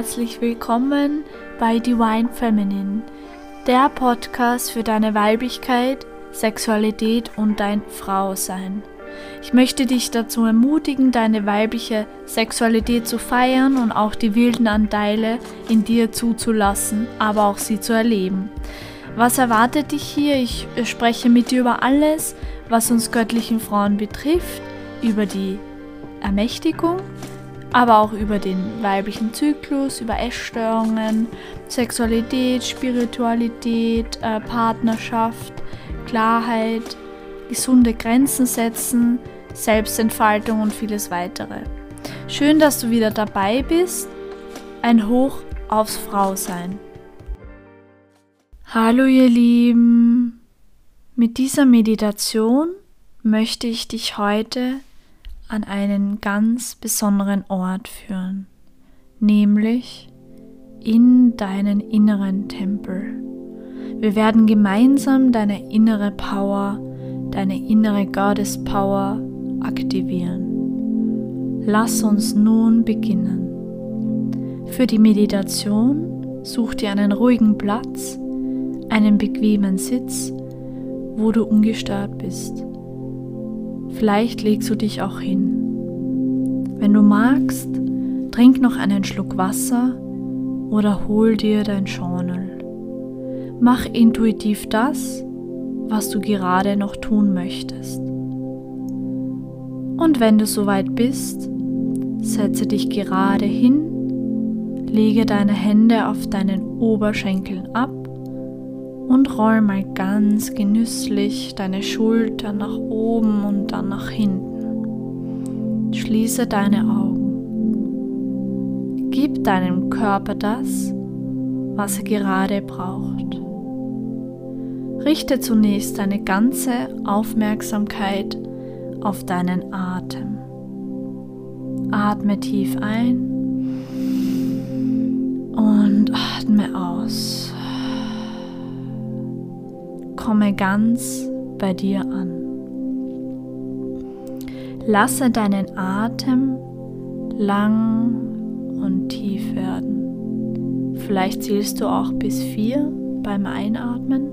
Herzlich willkommen bei Divine Feminine, der Podcast für deine Weiblichkeit, Sexualität und dein Frausein. Ich möchte dich dazu ermutigen, deine weibliche Sexualität zu feiern und auch die wilden Anteile in dir zuzulassen, aber auch sie zu erleben. Was erwartet dich hier? Ich spreche mit dir über alles, was uns göttlichen Frauen betrifft, über die Ermächtigung, aber auch über den weiblichen Zyklus, über Essstörungen, Sexualität, Spiritualität, äh, Partnerschaft, Klarheit, gesunde Grenzen setzen, Selbstentfaltung und vieles weitere. Schön, dass du wieder dabei bist. Ein Hoch aufs Frausein. Hallo ihr Lieben. Mit dieser Meditation möchte ich dich heute an einen ganz besonderen Ort führen, nämlich in deinen inneren Tempel. Wir werden gemeinsam deine innere Power, deine innere Goddess Power aktivieren. Lass uns nun beginnen. Für die Meditation such dir einen ruhigen Platz, einen bequemen Sitz, wo du ungestört bist. Vielleicht legst du dich auch hin. Wenn du magst, trink noch einen Schluck Wasser oder hol dir dein Journal. Mach intuitiv das, was du gerade noch tun möchtest. Und wenn du soweit bist, setze dich gerade hin, lege deine Hände auf deinen Oberschenkeln ab und roll mal ganz genüsslich deine Schultern nach oben und dann nach hinten. Schließe deine Augen. Gib deinem Körper das, was er gerade braucht. Richte zunächst deine ganze Aufmerksamkeit auf deinen Atem. Atme tief ein und atme aus komme ganz bei dir an. Lasse deinen Atem lang und tief werden. Vielleicht zählst du auch bis vier beim Einatmen.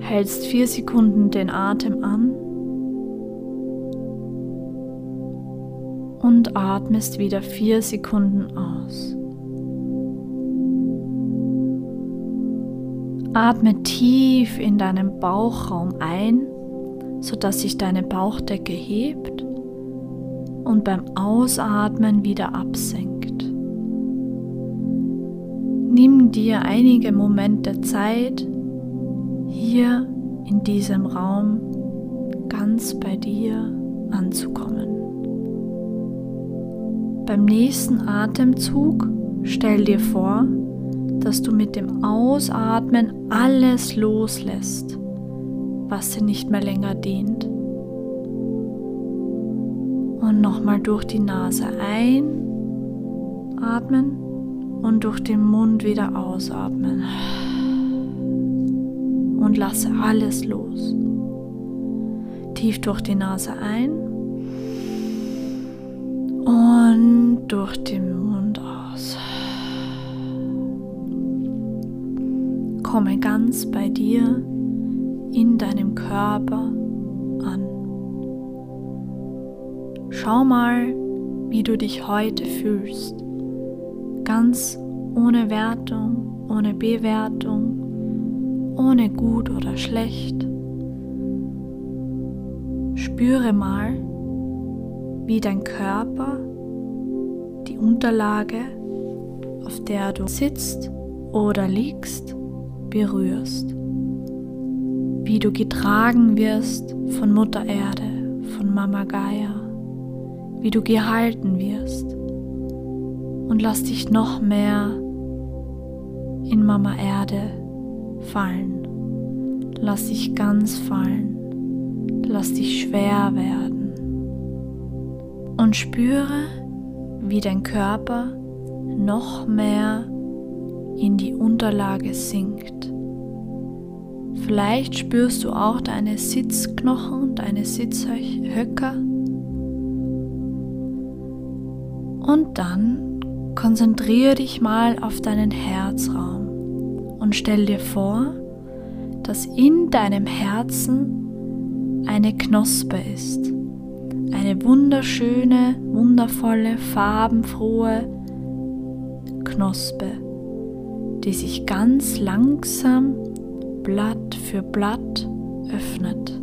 Hältst vier Sekunden den Atem an und atmest wieder vier Sekunden aus. Atme tief in deinen Bauchraum ein, sodass sich deine Bauchdecke hebt und beim Ausatmen wieder absenkt. Nimm dir einige Momente Zeit, hier in diesem Raum ganz bei dir anzukommen. Beim nächsten Atemzug stell dir vor, dass du mit dem Ausatmen alles loslässt, was dir nicht mehr länger dient. Und nochmal durch die Nase einatmen und durch den Mund wieder ausatmen. Und lasse alles los. Tief durch die Nase ein und durch den Mund aus. Komme ganz bei dir in deinem Körper an. Schau mal, wie du dich heute fühlst. Ganz ohne Wertung, ohne Bewertung, ohne gut oder schlecht. Spüre mal, wie dein Körper die Unterlage, auf der du sitzt oder liegst, berührst, wie du getragen wirst von Mutter Erde, von Mama Gaia, wie du gehalten wirst und lass dich noch mehr in Mama Erde fallen. Lass dich ganz fallen. Lass dich schwer werden. Und spüre, wie dein Körper noch mehr in die Unterlage sinkt. Vielleicht spürst du auch deine Sitzknochen, deine Sitzhöcker. Und dann konzentriere dich mal auf deinen Herzraum und stell dir vor, dass in deinem Herzen eine Knospe ist. Eine wunderschöne, wundervolle, farbenfrohe Knospe, die sich ganz langsam Blatt für Blatt öffnet,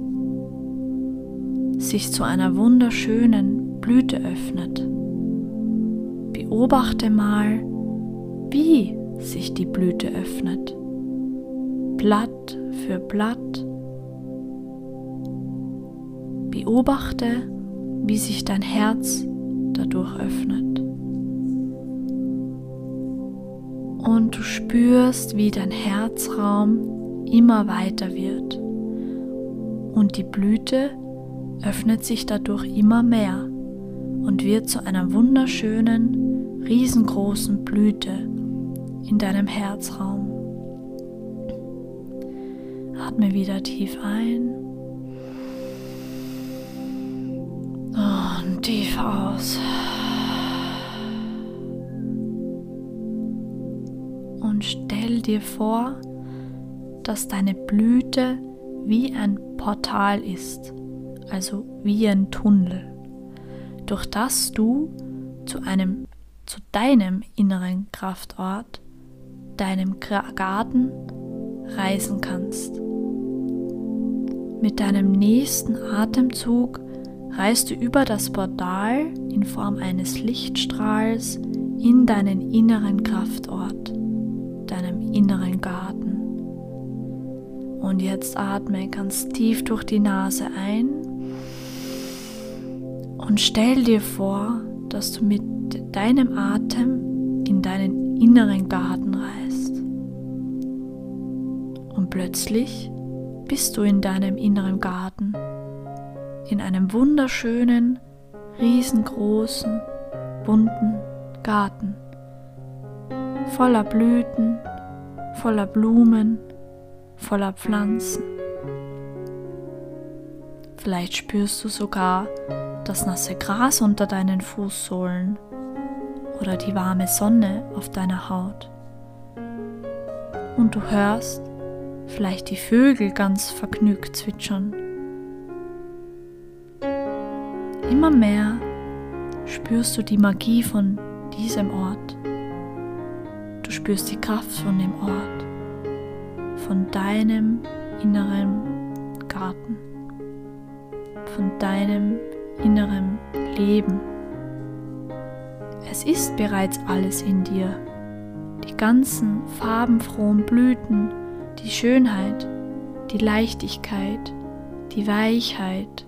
sich zu einer wunderschönen Blüte öffnet. Beobachte mal, wie sich die Blüte öffnet. Blatt für Blatt. Beobachte, wie sich dein Herz dadurch öffnet. Und du spürst, wie dein Herzraum immer weiter wird. Und die Blüte öffnet sich dadurch immer mehr und wird zu einer wunderschönen, riesengroßen Blüte in deinem Herzraum. Atme wieder tief ein und tief aus. Stell dir vor, dass deine Blüte wie ein Portal ist, also wie ein Tunnel, durch das du zu einem zu deinem inneren Kraftort, deinem Garten reisen kannst. Mit deinem nächsten Atemzug reist du über das Portal in Form eines Lichtstrahls in deinen inneren Kraftort, inneren Garten. Und jetzt atme ganz tief durch die Nase ein und stell dir vor, dass du mit deinem Atem in deinen inneren Garten reist. Und plötzlich bist du in deinem inneren Garten, in einem wunderschönen, riesengroßen, bunten Garten, voller Blüten, voller Blumen, voller Pflanzen. Vielleicht spürst du sogar das nasse Gras unter deinen Fußsohlen oder die warme Sonne auf deiner Haut. Und du hörst vielleicht die Vögel ganz vergnügt zwitschern. Immer mehr spürst du die Magie von diesem Ort. Du spürst die Kraft von dem Ort, von deinem inneren Garten, von deinem inneren Leben. Es ist bereits alles in dir. Die ganzen farbenfrohen Blüten die Schönheit, die Leichtigkeit, die Weichheit,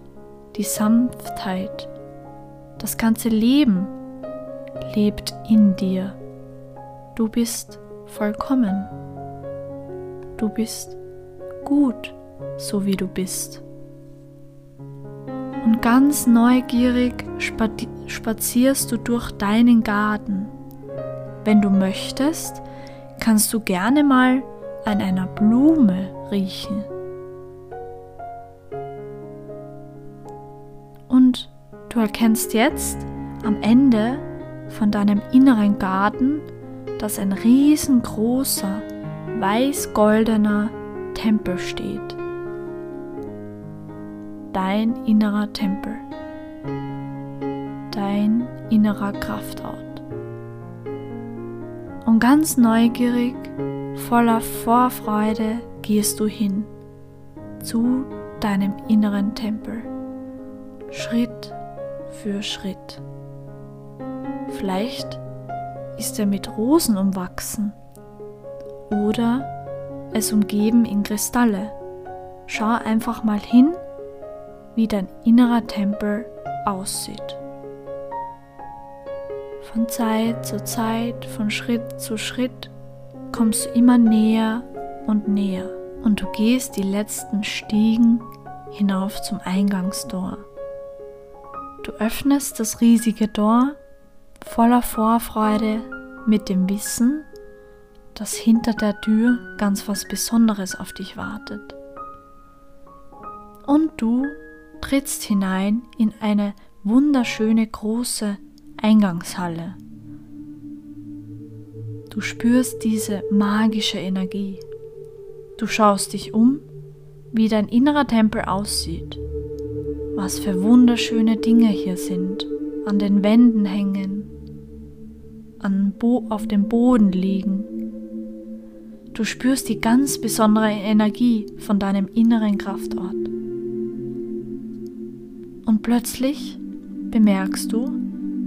die Sanftheit, das ganze Leben lebt in dir. Du bist vollkommen. Du bist gut, so wie du bist. Und ganz neugierig spazierst du durch deinen Garten. Wenn du möchtest, kannst du gerne mal an einer Blume riechen. Und du erkennst jetzt am Ende von deinem inneren Garten, dass ein riesengroßer, weiß-goldener Tempel steht. Dein innerer Tempel. Dein innerer Kraftort. Und ganz neugierig Voller Vorfreude gehst du hin zu deinem inneren Tempel, Schritt für Schritt. Vielleicht ist er mit Rosen umwachsen oder es umgeben in Kristalle. Schau einfach mal hin, wie dein innerer Tempel aussieht. Von Zeit zu Zeit, von Schritt zu Schritt kommst du immer näher und näher und du gehst die letzten Stiegen hinauf zum Eingangstor. Du öffnest das riesige Tor voller Vorfreude mit dem Wissen, dass hinter der Tür ganz was Besonderes auf dich wartet. Und du trittst hinein in eine wunderschöne große Eingangshalle. Du spürst diese magische Energie. Du schaust dich um, wie dein innerer Tempel aussieht, was für wunderschöne Dinge hier sind, an den Wänden hängen, an Bo auf dem Boden liegen. Du spürst die ganz besondere Energie von deinem inneren Kraftort. Und plötzlich bemerkst du,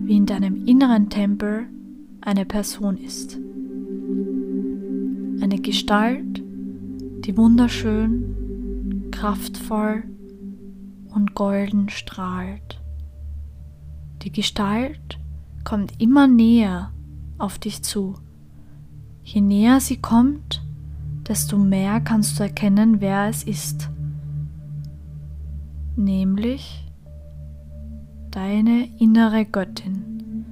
wie in deinem inneren Tempel eine Person ist. Eine Gestalt, die wunderschön, kraftvoll und golden strahlt. Die Gestalt kommt immer näher auf dich zu. Je näher sie kommt, desto mehr kannst du erkennen, wer es ist. Nämlich deine innere Göttin,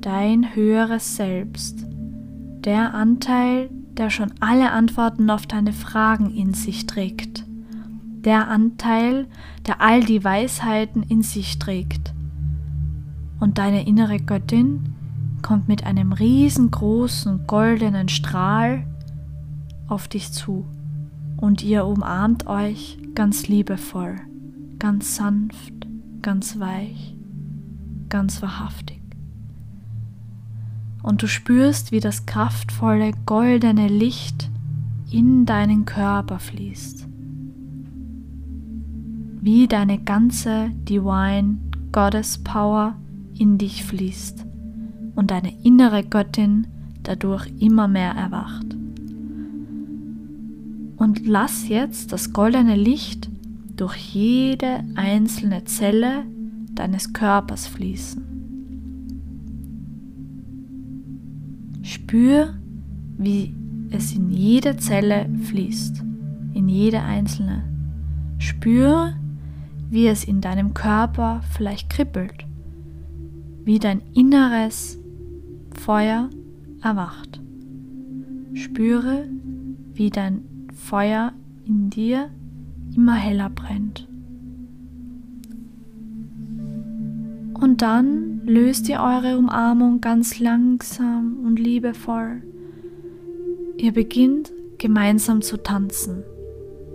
dein höheres Selbst, der Anteil, der schon alle Antworten auf deine Fragen in sich trägt, der Anteil, der all die Weisheiten in sich trägt. Und deine innere Göttin kommt mit einem riesengroßen goldenen Strahl auf dich zu und ihr umarmt euch ganz liebevoll, ganz sanft, ganz weich, ganz wahrhaftig. Und du spürst, wie das kraftvolle goldene Licht in deinen Körper fließt. Wie deine ganze Divine Goddess Power in dich fließt und deine innere Göttin dadurch immer mehr erwacht. Und lass jetzt das goldene Licht durch jede einzelne Zelle deines Körpers fließen. Spür, wie es in jede Zelle fließt, in jede einzelne. Spür, wie es in deinem Körper vielleicht kribbelt, wie dein inneres Feuer erwacht. Spüre, wie dein Feuer in dir immer heller brennt. Und dann löst ihr eure Umarmung ganz langsam und liebevoll. Ihr beginnt gemeinsam zu tanzen,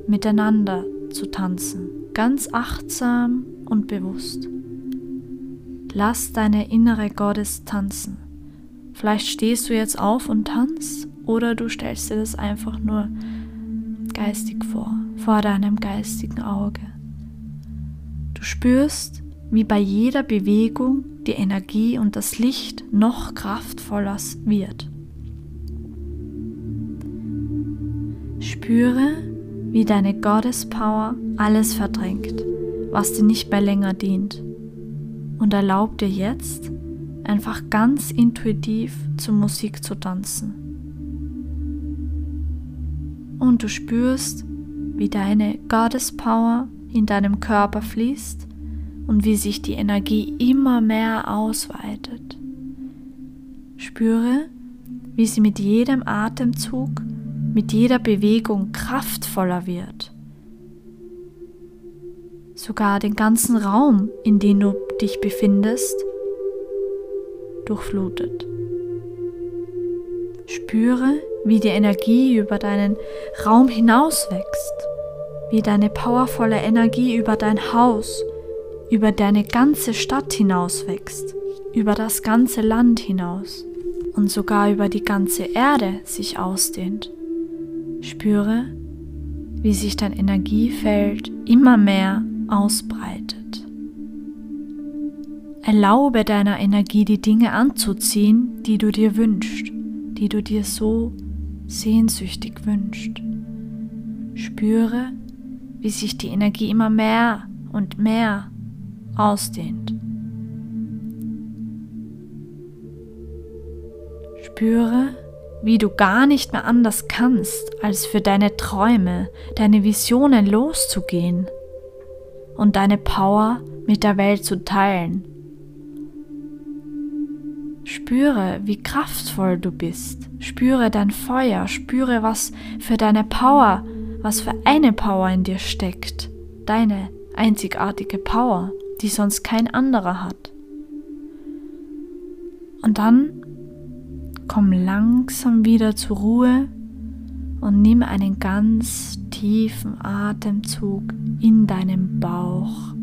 miteinander zu tanzen, ganz achtsam und bewusst. Lass deine innere Gottes tanzen. Vielleicht stehst du jetzt auf und tanzt oder du stellst dir das einfach nur geistig vor, vor deinem geistigen Auge. Du spürst, wie bei jeder Bewegung die Energie und das Licht noch kraftvoller wird. Spüre, wie deine Goddess Power alles verdrängt, was dir nicht mehr länger dient. Und erlaub dir jetzt, einfach ganz intuitiv zur Musik zu tanzen. Und du spürst, wie deine Goddess Power in deinem Körper fließt und wie sich die Energie immer mehr ausweitet. Spüre, wie sie mit jedem Atemzug, mit jeder Bewegung kraftvoller wird. Sogar den ganzen Raum, in dem du dich befindest, durchflutet. Spüre, wie die Energie über deinen Raum hinaus wächst, wie deine powervolle Energie über dein Haus, über deine ganze Stadt hinaus wächst, über das ganze Land hinaus und sogar über die ganze Erde sich ausdehnt. Spüre, wie sich dein Energiefeld immer mehr ausbreitet. Erlaube deiner Energie die Dinge anzuziehen, die du dir wünschst, die du dir so sehnsüchtig wünschst. Spüre, wie sich die Energie immer mehr und mehr ausdehnt. Spüre, wie du gar nicht mehr anders kannst, als für deine Träume, deine Visionen loszugehen und deine Power mit der Welt zu teilen Spüre, wie kraftvoll du bist. Spüre dein Feuer. Spüre, was für deine Power, was für eine Power in dir steckt. Deine einzigartige Power, die sonst kein anderer hat. Und dann komm langsam wieder zur Ruhe und nimm einen ganz tiefen Atemzug in deinem Bauch.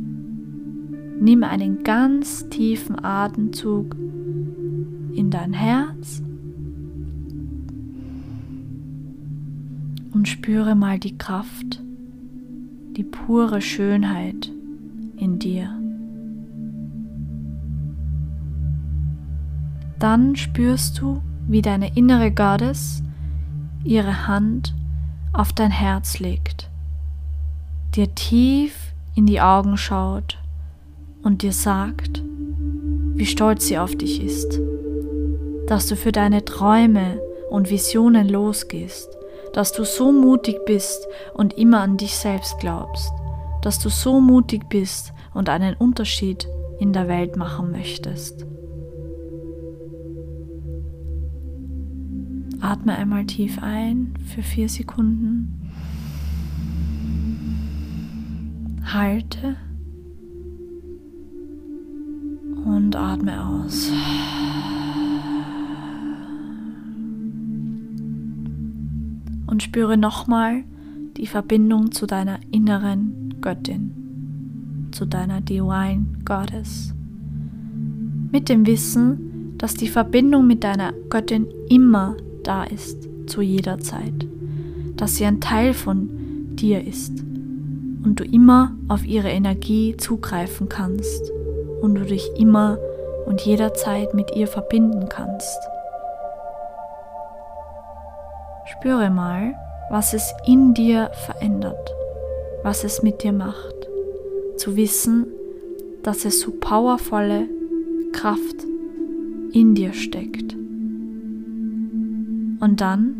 Nimm einen ganz tiefen Atemzug in dein Herz und spüre mal die Kraft, die pure Schönheit in dir. Dann spürst du, wie deine innere Goddess ihre Hand auf dein Herz legt, dir tief in die Augen schaut und dir sagt, wie stolz sie auf dich ist, dass du für deine Träume und Visionen losgehst, dass du so mutig bist und immer an dich selbst glaubst, dass du so mutig bist und einen Unterschied in der Welt machen möchtest. Atme einmal tief ein für vier Sekunden. Halte und atme aus. Und spüre nochmal die Verbindung zu deiner inneren Göttin, zu deiner Divine Goddess. Mit dem Wissen, dass die Verbindung mit deiner Göttin immer da ist zu jeder Zeit, dass sie ein Teil von dir ist und du immer auf ihre Energie zugreifen kannst und du dich immer und jederzeit mit ihr verbinden kannst. Spüre mal, was es in dir verändert, was es mit dir macht, zu wissen, dass es so powervolle Kraft in dir steckt. Und dann,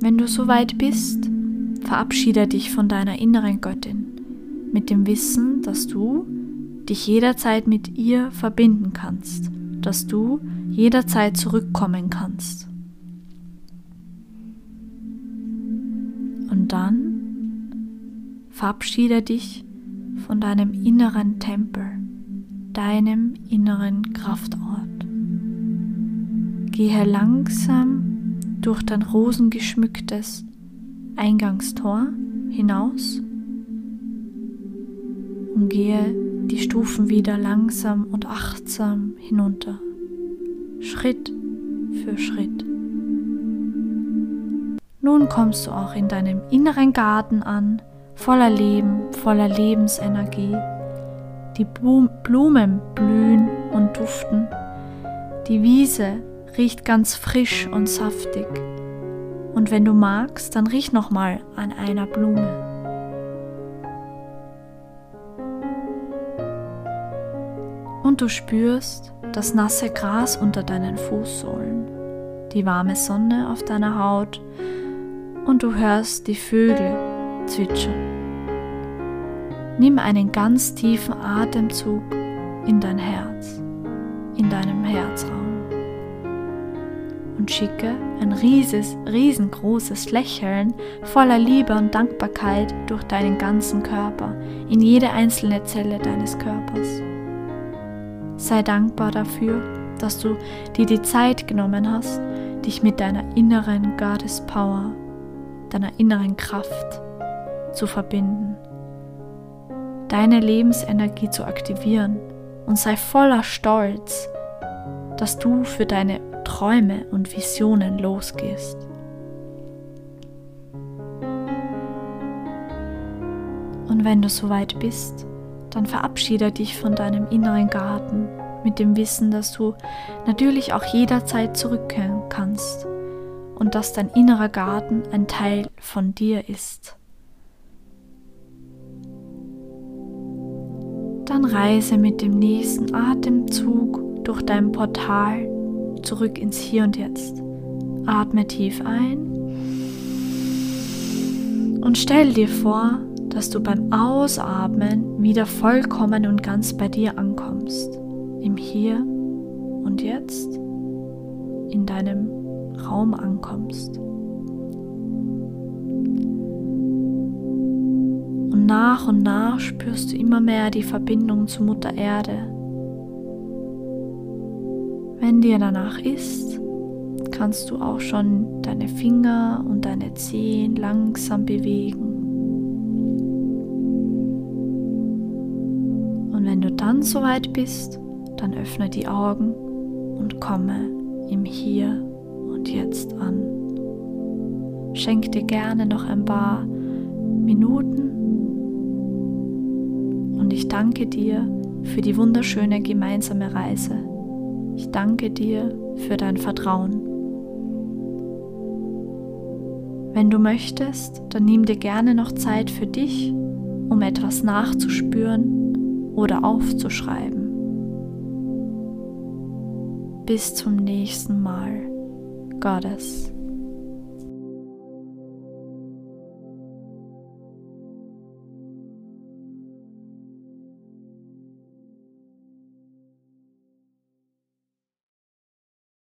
wenn du soweit bist, verabschiede dich von deiner inneren Göttin mit dem Wissen, dass du dich jederzeit mit ihr verbinden kannst, dass du jederzeit zurückkommen kannst. Dann verabschiede dich von deinem inneren Tempel, deinem inneren Kraftort. Gehe langsam durch dein rosengeschmücktes Eingangstor hinaus und gehe die Stufen wieder langsam und achtsam hinunter, Schritt für Schritt. Nun kommst du auch in deinem inneren Garten an, voller Leben, voller Lebensenergie. Die Blumen blühen und duften. Die Wiese riecht ganz frisch und saftig. Und wenn du magst, dann riech noch mal an einer Blume. Und du spürst das nasse Gras unter deinen Fußsohlen, die warme Sonne auf deiner Haut und du hörst die Vögel zwitschern. Nimm einen ganz tiefen Atemzug in dein Herz, in deinem Herzraum und schicke ein rieses, riesengroßes Lächeln voller Liebe und Dankbarkeit durch deinen ganzen Körper, in jede einzelne Zelle deines Körpers. Sei dankbar dafür, dass du dir die Zeit genommen hast, dich mit deiner inneren Goddess Power, deiner inneren Kraft zu verbinden, deine Lebensenergie zu aktivieren und sei voller Stolz, dass du für deine Träume und Visionen losgehst. Und wenn du soweit bist, dann verabschiede dich von deinem inneren Garten mit dem Wissen, dass du natürlich auch jederzeit zurückkehren kannst und dass dein innerer Garten ein Teil von dir ist. Dann reise mit dem nächsten Atemzug durch dein Portal zurück ins Hier und Jetzt. Atme tief ein und stell dir vor, dass du beim Ausatmen wieder vollkommen und ganz bei dir ankommst. Im Hier und Jetzt, in deinem Raum ankommst. Und nach und nach spürst du immer mehr die Verbindung zu Mutter Erde Wenn dir danach ist, kannst du auch schon deine Finger und deine Zehen langsam bewegen. Und wenn du dann soweit bist, dann öffne die Augen und komme im Hier und Jetzt an. Schenk dir gerne noch ein paar Minuten und ich danke dir für die wunderschöne gemeinsame Reise. Ich danke dir für dein Vertrauen. Wenn du möchtest, dann nimm dir gerne noch Zeit für dich, um etwas nachzuspüren oder aufzuschreiben. Bis zum nächsten Mal. Goddess.